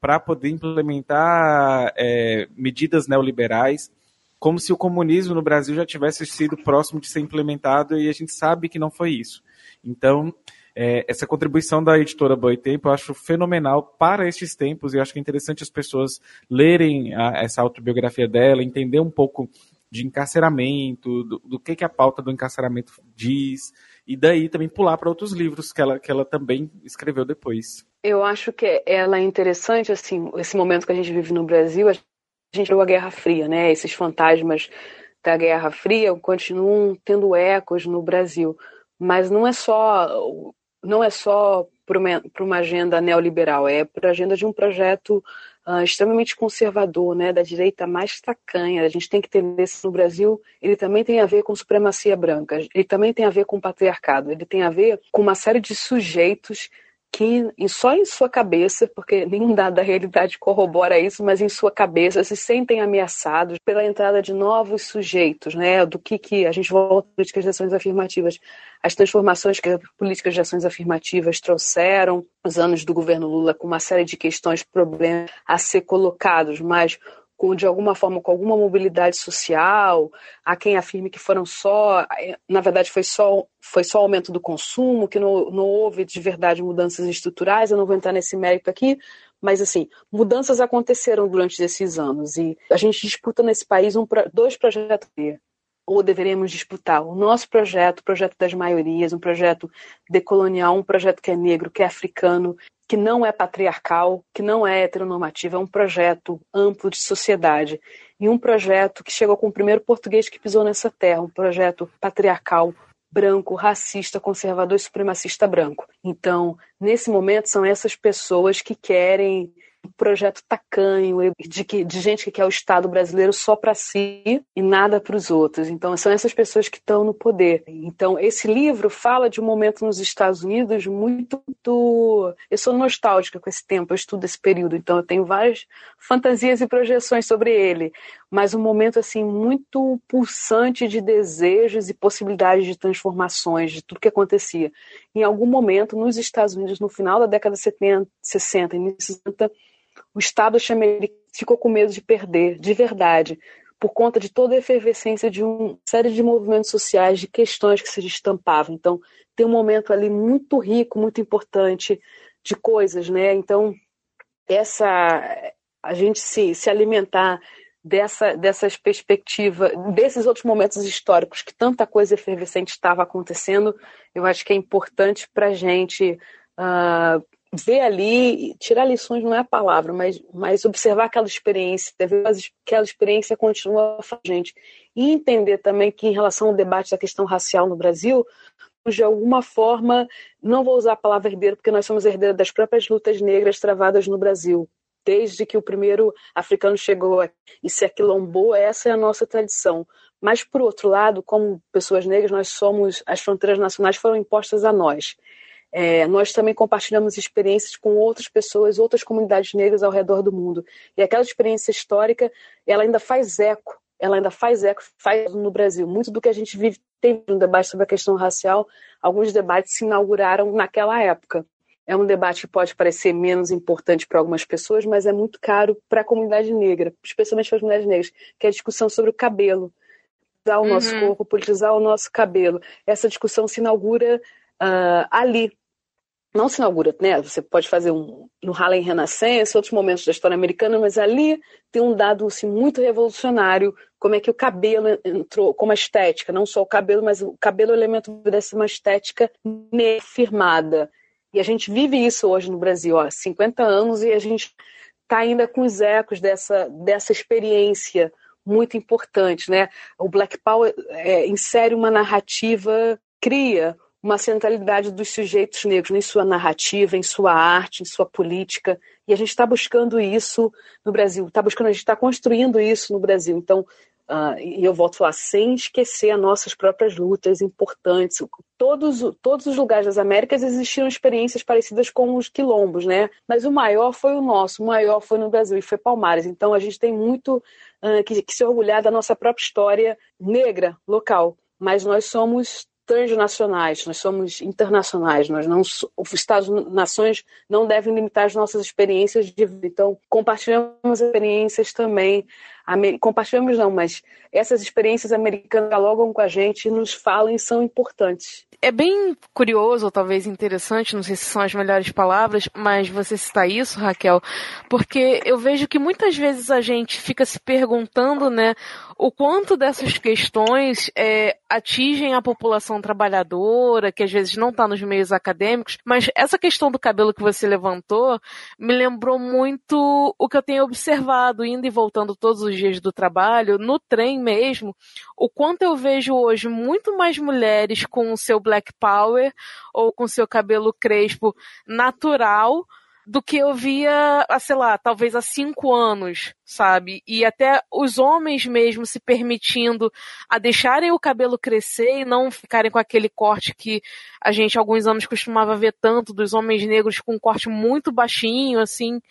para poder implementar é, medidas neoliberais como se o comunismo no Brasil já tivesse sido próximo de ser implementado e a gente sabe que não foi isso. Então, é, essa contribuição da editora Boitempo eu acho fenomenal para estes tempos e acho que é interessante as pessoas lerem a, essa autobiografia dela, entender um pouco de encarceramento, do, do que, que a pauta do encarceramento diz, e daí também pular para outros livros que ela, que ela também escreveu depois. Eu acho que ela é interessante, assim, esse momento que a gente vive no Brasil, gente viu a Guerra Fria, né? Esses fantasmas da Guerra Fria continuam tendo ecos no Brasil, mas não é só não é só para uma, uma, agenda neoliberal, é para a agenda de um projeto uh, extremamente conservador, né, da direita mais tacanha. A gente tem que entender se no Brasil. Ele também tem a ver com supremacia branca, ele também tem a ver com patriarcado, ele tem a ver com uma série de sujeitos que só em sua cabeça, porque nenhum dado da realidade corrobora isso, mas em sua cabeça se sentem ameaçados pela entrada de novos sujeitos, né? Do que que a gente volta às políticas de ações afirmativas, as transformações que as políticas de ações afirmativas trouxeram, os anos do governo Lula com uma série de questões, problemas a ser colocados, mas com, de alguma forma com alguma mobilidade social, há quem afirme que foram só, na verdade foi só, foi só aumento do consumo, que não, não houve de verdade mudanças estruturais, eu não vou entrar nesse mérito aqui, mas assim, mudanças aconteceram durante esses anos e a gente disputa nesse país um, dois projetos. Ou deveríamos disputar o nosso projeto, o projeto das maiorias, um projeto decolonial, um projeto que é negro, que é africano, que não é patriarcal, que não é heteronormativo, é um projeto amplo de sociedade. E um projeto que chegou com o primeiro português que pisou nessa terra, um projeto patriarcal, branco, racista, conservador e supremacista branco. Então, nesse momento, são essas pessoas que querem projeto tacanho de, que, de gente que quer o Estado brasileiro só para si e nada para os outros. Então, são essas pessoas que estão no poder. Então, esse livro fala de um momento nos Estados Unidos muito. muito... Eu sou nostálgica com esse tempo, eu estudo esse período, então eu tenho várias fantasias e projeções sobre ele. Mas um momento assim muito pulsante de desejos e possibilidades de transformações, de tudo que acontecia. Em algum momento, nos Estados Unidos, no final da década de 70, 60, início 60, o Estado ficou com medo de perder, de verdade, por conta de toda a efervescência de uma série de movimentos sociais, de questões que se destampavam. Então, tem um momento ali muito rico, muito importante de coisas, né? Então, essa a gente se, se alimentar dessa, dessas perspectivas, desses outros momentos históricos que tanta coisa efervescente estava acontecendo, eu acho que é importante para a gente uh, ver ali, tirar lições não é a palavra, mas, mas observar aquela experiência, ver que aquela experiência continua a gente. E entender também que, em relação ao debate da questão racial no Brasil, de alguma forma, não vou usar a palavra herdeiro, porque nós somos herdeiros das próprias lutas negras travadas no Brasil. Desde que o primeiro africano chegou e se aquilombou, essa é a nossa tradição. Mas, por outro lado, como pessoas negras, nós somos, as fronteiras nacionais foram impostas a nós. É, nós também compartilhamos experiências com outras pessoas, outras comunidades negras ao redor do mundo. E aquela experiência histórica, ela ainda faz eco, ela ainda faz eco, faz no Brasil. Muito do que a gente vive tem um debate sobre a questão racial, alguns debates se inauguraram naquela época. É um debate que pode parecer menos importante para algumas pessoas, mas é muito caro para a comunidade negra, especialmente para as mulheres negras, que é a discussão sobre o cabelo. Politizar o uhum. nosso corpo, politizar o nosso cabelo. Essa discussão se inaugura uh, ali, não se inaugura, né? Você pode fazer um no Harlem Renaissance, outros momentos da história americana, mas ali tem um dado assim, muito revolucionário, como é que o cabelo entrou como a estética, não só o cabelo, mas o cabelo é um elemento dessa uma estética firmada. E a gente vive isso hoje no Brasil, ó, 50 anos, e a gente está ainda com os ecos dessa, dessa experiência muito importante, né? O Black Power é, insere uma narrativa, cria uma centralidade dos sujeitos negros em sua narrativa, em sua arte, em sua política. E a gente está buscando isso no Brasil, está buscando, a gente está construindo isso no Brasil. Então, uh, e eu volto a falar, sem esquecer as nossas próprias lutas importantes. Todos, todos os lugares das Américas existiram experiências parecidas com os quilombos, né? Mas o maior foi o nosso, o maior foi no Brasil e foi Palmares. Então a gente tem muito uh, que, que se orgulhar da nossa própria história negra local. Mas nós somos transnacionais, nós somos internacionais, nós não os Estados nações não devem limitar as nossas experiências de vida. Então, compartilhamos experiências também, compartilhamos não, mas essas experiências americanas dialogam com a gente nos falam e são importantes. É bem curioso, ou talvez interessante, não sei se são as melhores palavras, mas você citar isso, Raquel, porque eu vejo que muitas vezes a gente fica se perguntando, né, o quanto dessas questões é, atingem a população trabalhadora, que às vezes não está nos meios acadêmicos, mas essa questão do cabelo que você levantou me lembrou muito o que eu tenho observado, indo e voltando todos os dias do trabalho, no trem mesmo, o quanto eu vejo hoje muito mais mulheres com o seu black power ou com seu cabelo crespo natural do que eu via, sei lá, talvez há cinco anos, sabe? E até os homens mesmo se permitindo a deixarem o cabelo crescer e não ficarem com aquele corte que a gente alguns anos costumava ver tanto dos homens negros com um corte muito baixinho, assim.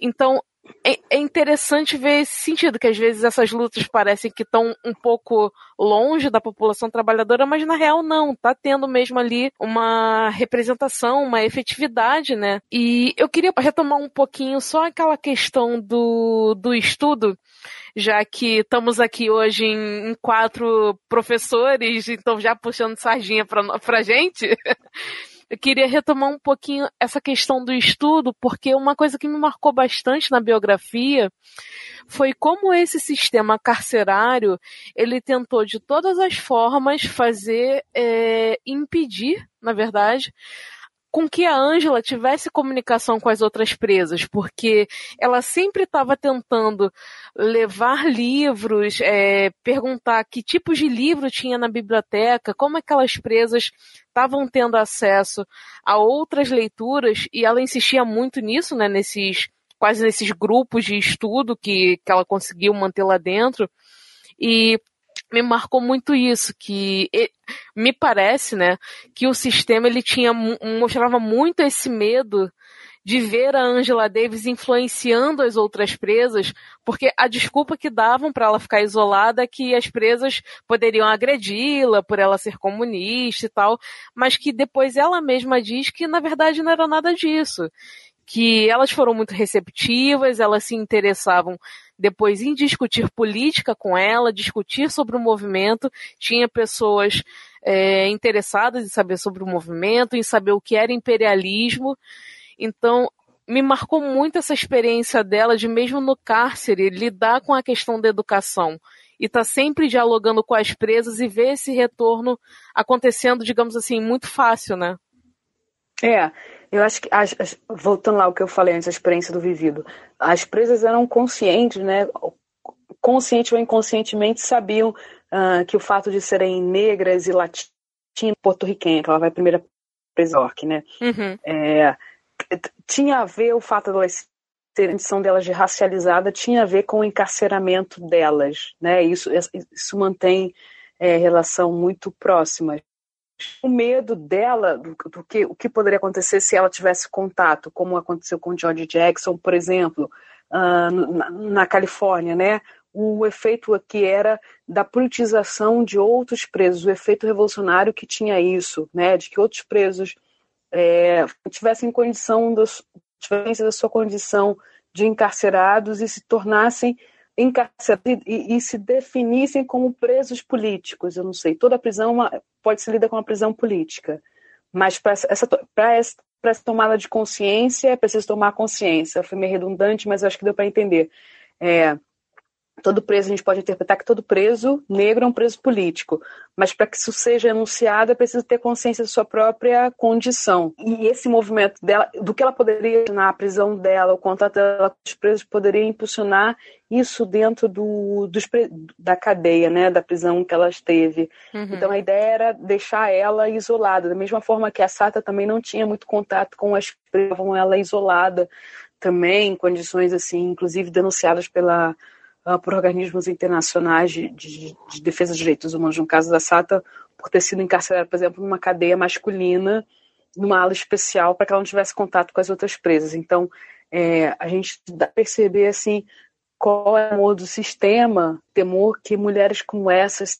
Então, é, é interessante ver esse sentido, que às vezes essas lutas parecem que estão um pouco longe da população trabalhadora, mas na real não, tá tendo mesmo ali uma representação, uma efetividade, né? E eu queria retomar um pouquinho só aquela questão do, do estudo, já que estamos aqui hoje em, em quatro professores, então já puxando sardinha pra, pra gente. eu queria retomar um pouquinho essa questão do estudo, porque uma coisa que me marcou bastante na biografia foi como esse sistema carcerário ele tentou de todas as formas fazer é, impedir, na verdade, com que a Ângela tivesse comunicação com as outras presas, porque ela sempre estava tentando levar livros, é, perguntar que tipos de livro tinha na biblioteca, como aquelas presas estavam tendo acesso a outras leituras, e ela insistia muito nisso, né, nesses quase nesses grupos de estudo que, que ela conseguiu manter lá dentro. E me marcou muito isso, que me parece, né, que o sistema ele tinha mostrava muito esse medo de ver a Angela Davis influenciando as outras presas, porque a desculpa que davam para ela ficar isolada é que as presas poderiam agredi-la por ela ser comunista e tal, mas que depois ela mesma diz que na verdade não era nada disso que elas foram muito receptivas, elas se interessavam depois em discutir política com ela, discutir sobre o movimento. Tinha pessoas é, interessadas em saber sobre o movimento, em saber o que era imperialismo. Então, me marcou muito essa experiência dela de mesmo no cárcere lidar com a questão da educação e tá sempre dialogando com as presas e ver esse retorno acontecendo, digamos assim, muito fácil, né? É, eu acho que, as, as, voltando lá ao que eu falei antes, a experiência do vivido, as presas eram conscientes, né? Consciente ou inconscientemente sabiam uh, que o fato de serem negras e latinas, porto-riquenha, que ela vai primeira presa York, né? Uhum. É, tinha a ver o fato de elas terem a condição delas de racializada, tinha a ver com o encarceramento delas, né? Isso, isso mantém é, relação muito próxima o medo dela do, do, que o que poderia acontecer se ela tivesse contato, como aconteceu com George Jackson, por exemplo, uh, na, na, Califórnia, né? O efeito aqui era da politização de outros presos, o efeito revolucionário que tinha isso, né? De que outros presos é, tivessem condição das, da sua condição de encarcerados e se tornassem encarcerados e, e, se definissem como presos políticos. Eu não sei, toda prisão é uma, pode ser lida como uma prisão política, mas para essa, essa, essa tomada de consciência é preciso tomar consciência. Foi meio redundante, mas acho que deu para entender. É, todo preso, a gente pode interpretar que todo preso negro é um preso político, mas para que isso seja enunciado é preciso ter consciência da sua própria condição. E esse movimento dela, do que ela poderia na prisão dela, o contato dela com os presos poderia impulsionar isso dentro do, dos, da cadeia, né, da prisão que ela esteve. Uhum. Então a ideia era deixar ela isolada, da mesma forma que a Sata também não tinha muito contato com as presas, ela isolada também, em condições assim, inclusive denunciadas pela uh, por organismos internacionais de, de, de, defesa dos direitos humanos, no caso da Sata, por ter sido encarcerada, por exemplo, numa cadeia masculina, numa ala especial, para que ela não tivesse contato com as outras presas. Então, é, a gente dá perceber assim qual é o modo do sistema, temor que mulheres como essas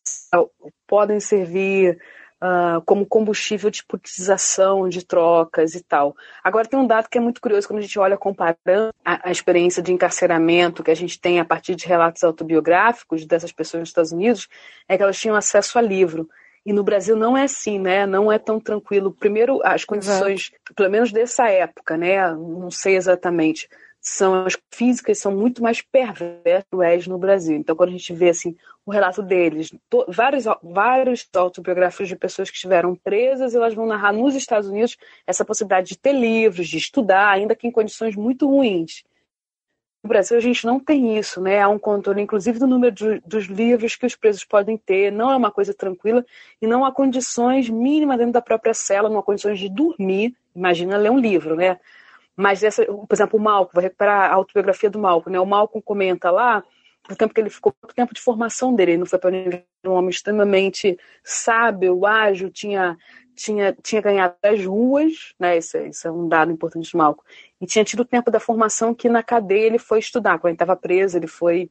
podem servir uh, como combustível de politização, de trocas e tal. Agora tem um dado que é muito curioso quando a gente olha comparando a, a experiência de encarceramento que a gente tem a partir de relatos autobiográficos dessas pessoas nos Estados Unidos, é que elas tinham acesso a livro. E no Brasil não é assim, né? Não é tão tranquilo. Primeiro, as condições, Exato. pelo menos dessa época, né? Não sei exatamente são as físicas são muito mais perversas no Brasil. Então, quando a gente vê assim o relato deles, to, vários vários autobiográficos de pessoas que estiveram presas, elas vão narrar nos Estados Unidos essa possibilidade de ter livros, de estudar, ainda que em condições muito ruins. No Brasil a gente não tem isso, né? Há um controle, inclusive, do número de, dos livros que os presos podem ter. Não é uma coisa tranquila e não há condições mínimas dentro da própria cela, não há condições de dormir. Imagina ler um livro, né? Mas, essa, por exemplo, o Malcolm, vou recuperar a autobiografia do Malcolm, né? O Malcolm comenta lá o tempo que ele ficou, o tempo de formação dele. Ele não foi para um homem extremamente sábio, ágil, tinha, tinha, tinha ganhado as ruas, né? Isso, isso é um dado importante do Malcolm. E tinha tido o tempo da formação que na cadeia ele foi estudar. Quando ele estava preso, ele foi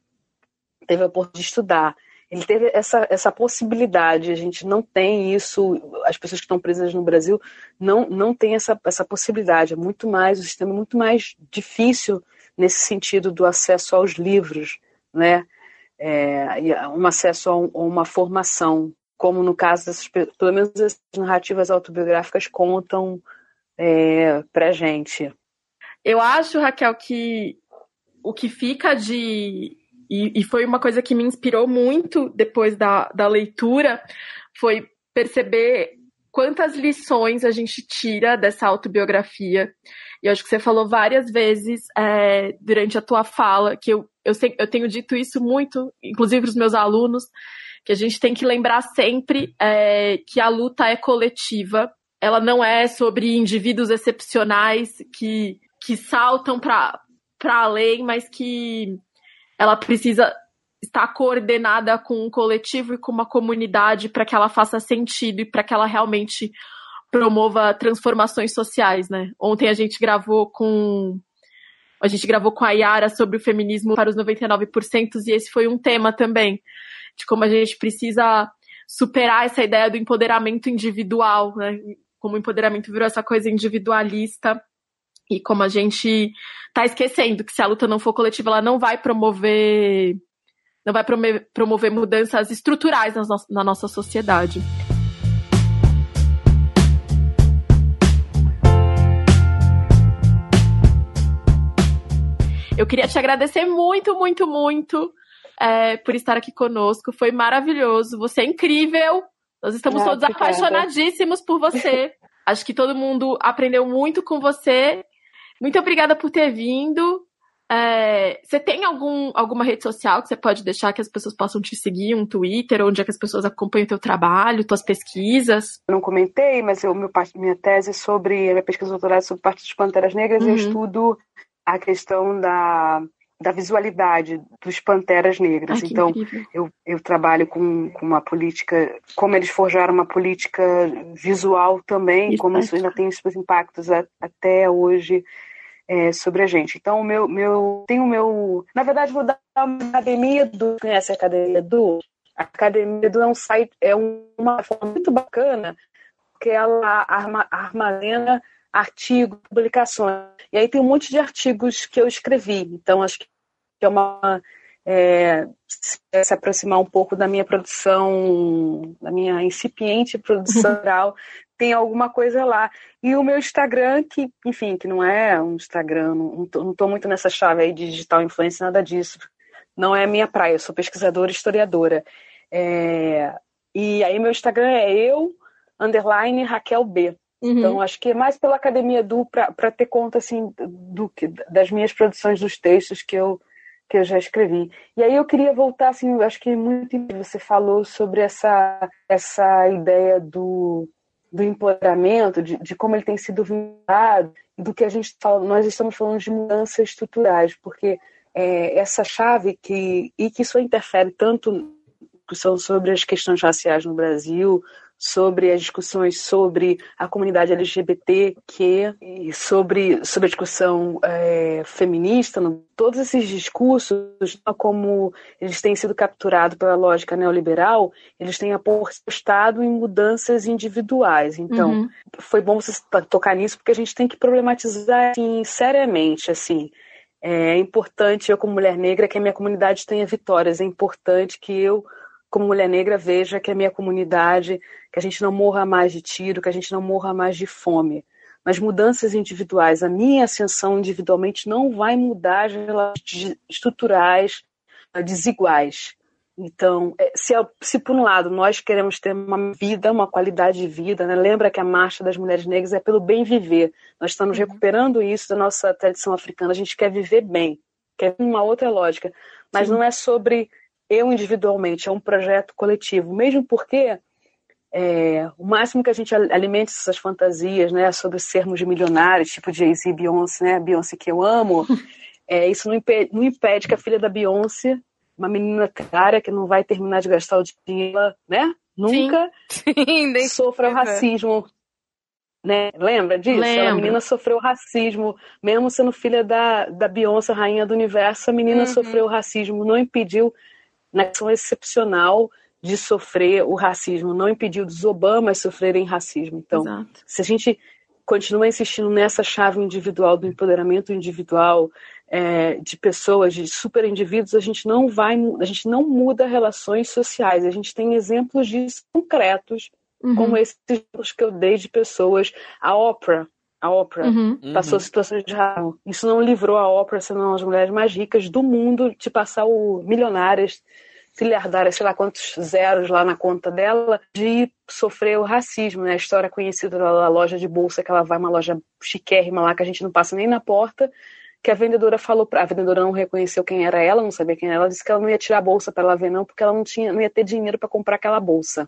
teve a oportunidade de estudar. Ele teve essa, essa possibilidade, a gente não tem isso, as pessoas que estão presas no Brasil não, não têm essa, essa possibilidade, é muito mais, o sistema é muito mais difícil nesse sentido do acesso aos livros, né? É, um acesso a, um, a, uma formação, como no caso dessas, pelo menos as narrativas autobiográficas contam é, pra gente. Eu acho, Raquel, que o que fica de, e, e foi uma coisa que me inspirou muito depois da, da leitura, foi perceber quantas lições a gente tira dessa autobiografia. E eu acho que você falou várias vezes é, durante a tua fala, que eu, eu, sei, eu tenho dito isso muito, inclusive para os meus alunos, que a gente tem que lembrar sempre é, que a luta é coletiva. Ela não é sobre indivíduos excepcionais que, que saltam para além, mas que ela precisa estar coordenada com um coletivo e com uma comunidade para que ela faça sentido e para que ela realmente promova transformações sociais, né? Ontem a gente gravou com a gente gravou com a Yara sobre o feminismo para os 99% e esse foi um tema também de como a gente precisa superar essa ideia do empoderamento individual, né? Como o empoderamento virou essa coisa individualista e como a gente tá esquecendo que se a luta não for coletiva, ela não vai promover não vai promover, mudanças estruturais na, na nossa sociedade. Eu queria te agradecer muito, muito, muito é, por estar aqui conosco. Foi maravilhoso. Você é incrível. Nós estamos ah, todos obrigada. apaixonadíssimos por você. Acho que todo mundo aprendeu muito com você muito obrigada por ter vindo. É, você tem algum, alguma rede social que você pode deixar que as pessoas possam te seguir, um Twitter, onde é que as pessoas acompanham o teu trabalho, tuas pesquisas? Eu não comentei, mas eu, meu, minha tese é sobre, a minha pesquisa doutorada é sobre parte dos Panteras Negras, uhum. eu estudo a questão da, da visualidade dos Panteras Negras. Ai, então, eu, eu trabalho com, com uma política, como eles forjaram uma política visual também, como isso ainda tem seus impactos a, até hoje é, sobre a gente. Então, o meu, meu, tem o meu. Na verdade, vou dar uma academia do. Conhece a academia do? A academia do é um site, é uma forma muito bacana, porque ela armazena artigos, publicações. E aí tem um monte de artigos que eu escrevi. Então, acho que é uma. É, se aproximar um pouco da minha produção, da minha incipiente produção tem alguma coisa lá. E o meu Instagram, que, enfim, que não é um Instagram, não tô, não tô muito nessa chave aí de digital influência, nada disso. Não é a minha praia, eu sou pesquisadora e historiadora. É, e aí meu Instagram é eu, underline Raquel B. Uhum. Então, acho que é mais pela Academia Du para ter conta assim do que das minhas produções dos textos que eu que eu já escrevi. E aí eu queria voltar assim, acho que muito você falou sobre essa essa ideia do do empoderamento, de, de como ele tem sido vinculado, do que a gente fala, nós estamos falando de mudanças estruturais, porque é, essa chave que e que isso interfere tanto discussão sobre as questões raciais no Brasil, sobre as discussões sobre a comunidade LGBT, que sobre, sobre a discussão é, feminista, no, todos esses discursos, como eles têm sido capturados pela lógica neoliberal, eles têm apostado em mudanças individuais. Então, uhum. foi bom você tocar nisso, porque a gente tem que problematizar assim, seriamente, assim, é importante eu como mulher negra que a minha comunidade tenha vitórias, é importante que eu como mulher negra, veja que a minha comunidade, que a gente não morra mais de tiro, que a gente não morra mais de fome. Mas mudanças individuais, a minha ascensão individualmente não vai mudar as relações estruturais desiguais. Então, é, se, se, por um lado nós queremos ter uma vida, uma qualidade de vida, né? lembra que a marcha das mulheres negras é pelo bem viver. Nós estamos uhum. recuperando isso da nossa tradição africana. A gente quer viver bem, quer uma outra lógica, mas Sim. não é sobre eu individualmente, é um projeto coletivo, mesmo porque é, o máximo que a gente alimente essas fantasias, né, sobre sermos milionários, tipo Jay-Z e Beyoncé, né, Beyoncé que eu amo, é, isso não impede, não impede, que a filha da Beyoncé, uma menina cara que não vai terminar de gastar o dinheiro, né, nunca Sim. Sim, sofra o racismo, né? Lembra disso? Lembra. A menina sofreu racismo, mesmo sendo filha da, da Beyoncé, rainha do universo, a menina uhum. sofreu racismo, não impediu na questão excepcional de sofrer o racismo, não impediu dos Obamas sofrerem racismo. Então, Exato. se a gente continua insistindo nessa chave individual do empoderamento individual é, de pessoas, de super indivíduos, a gente não vai, a gente não muda relações sociais. A gente tem exemplos disso concretos, uhum. como esses que eu dei de pessoas. A Oprah, a Oprah uhum. passou uhum. situações de racismo. Isso não livrou a Oprah, sendo as mulheres mais ricas do mundo, de passar o milionárias, trilhardárias, sei lá quantos zeros lá na conta dela, de sofrer o racismo, né? A história conhecida da loja de bolsa, que ela vai uma loja chiquérrima lá, que a gente não passa nem na porta, que a vendedora falou para a vendedora não reconheceu quem era ela, não sabia quem era ela, disse que ela não ia tirar a bolsa para ela ver não, porque ela não tinha, não ia ter dinheiro para comprar aquela bolsa.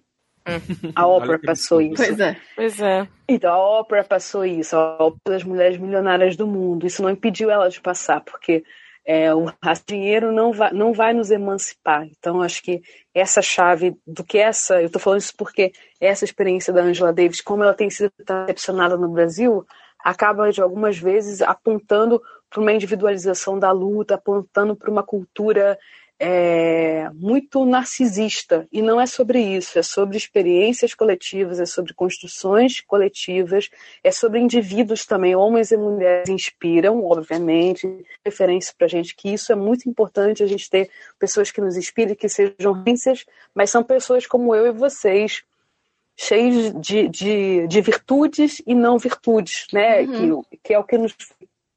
A Oprah passou isso. Pois é. Pois é. Então, a Oprah passou isso, a Oprah das mulheres milionárias do mundo. Isso não impediu ela de passar, porque é, o dinheiro não vai, não vai nos emancipar. Então, acho que essa chave do que essa, eu estou falando isso porque essa experiência da Angela Davis, como ela tem sido recepcionada no Brasil, acaba de algumas vezes apontando para uma individualização da luta, apontando para uma cultura é, muito narcisista. E não é sobre isso, é sobre experiências coletivas, é sobre construções coletivas, é sobre indivíduos também, homens e mulheres inspiram, obviamente, referência para a gente que isso é muito importante, a gente ter pessoas que nos inspirem, que sejam referências, mas são pessoas como eu e vocês, cheios de, de, de virtudes e não virtudes, né? Uhum. Que, que é o que nos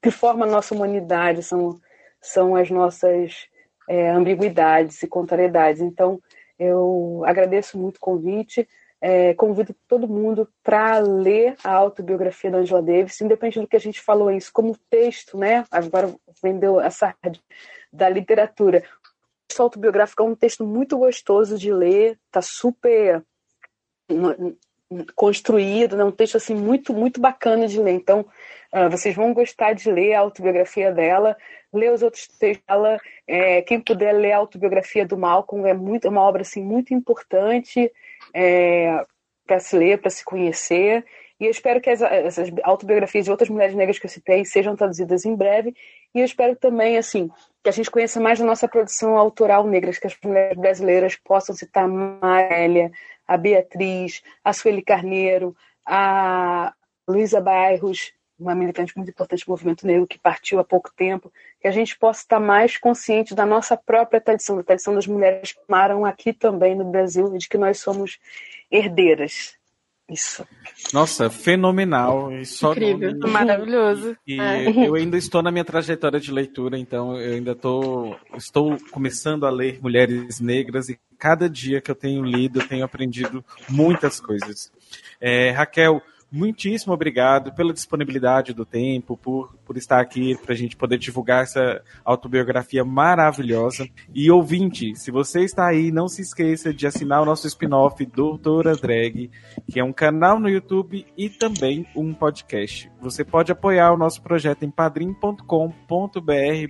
que forma a nossa humanidade, são, são as nossas é, ambiguidades e contrariedades. Então, eu agradeço muito o convite. É, convido todo mundo para ler a autobiografia da Angela Davis, independente do que a gente falou isso, como texto, né? Agora vendeu essa da literatura. O texto autobiográfico é um texto muito gostoso de ler, tá super construído, né? um texto assim muito muito bacana de ler. Então, uh, vocês vão gostar de ler a autobiografia dela ler os outros textos dela. É, quem puder ler a autobiografia do Malcolm é muito, é uma obra assim, muito importante é, para se ler, para se conhecer. E eu espero que as, essas autobiografias de outras mulheres negras que eu citei sejam traduzidas em breve. E eu espero também, assim, que a gente conheça mais da nossa produção autoral negra, que as mulheres brasileiras possam citar a Marélia, a Beatriz, a Sueli Carneiro, a Luísa Bairros, uma militante muito importante do movimento negro que partiu há pouco tempo, que a gente possa estar mais consciente da nossa própria tradição, da tradição das mulheres que moram aqui também no Brasil e de que nós somos herdeiras. Isso. Nossa, fenomenal. E só Incrível. nome- Maravilhoso. E É. eu ainda estou na minha trajetória de leitura, então eu ainda tô, estou começando a ler Mulheres Negras e cada dia que eu tenho lido, eu tenho aprendido muitas coisas. É, Raquel, muitíssimo obrigado pela disponibilidade do tempo, por, por estar aqui para a gente poder divulgar essa autobiografia maravilhosa. E ouvinte, se você está aí, não se esqueça de assinar o nosso spin-off Doutora Drag, que é um canal no YouTube e também um podcast. Você pode apoiar o nosso projeto em padrim.com.br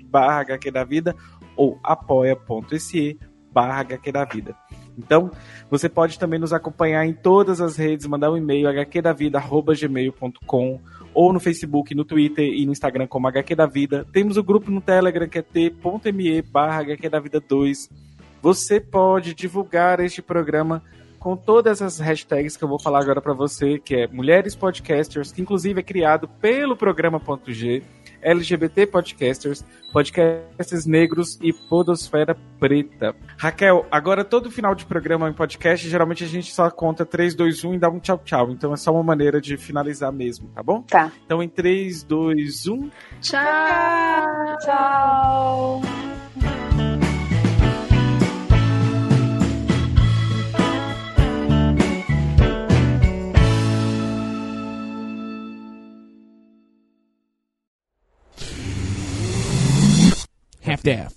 barra HQ da Vida ou apoia.se barra HQ da Vida. Então, você pode também nos acompanhar em todas as redes, mandar um e-mail hqdavida.gmail.com ou no Facebook, no Twitter e no Instagram como HQ da Vida. Temos o grupo no Telegram que é t.me barra HQ da Vida 2. Você pode divulgar este programa com todas as hashtags que eu vou falar agora para você, que é Mulheres Podcasters, que inclusive é criado pelo programa.g, LGBT Podcasters, Podcasters Negros e Podosfera Preta. Raquel, agora todo final de programa em podcast, geralmente a gente só conta 3, 2, 1 e dá um tchau tchau. Então é só uma maneira de finalizar mesmo, tá bom? Tá. Então em 3, 2, 1. Tchau! Tchau. half daff.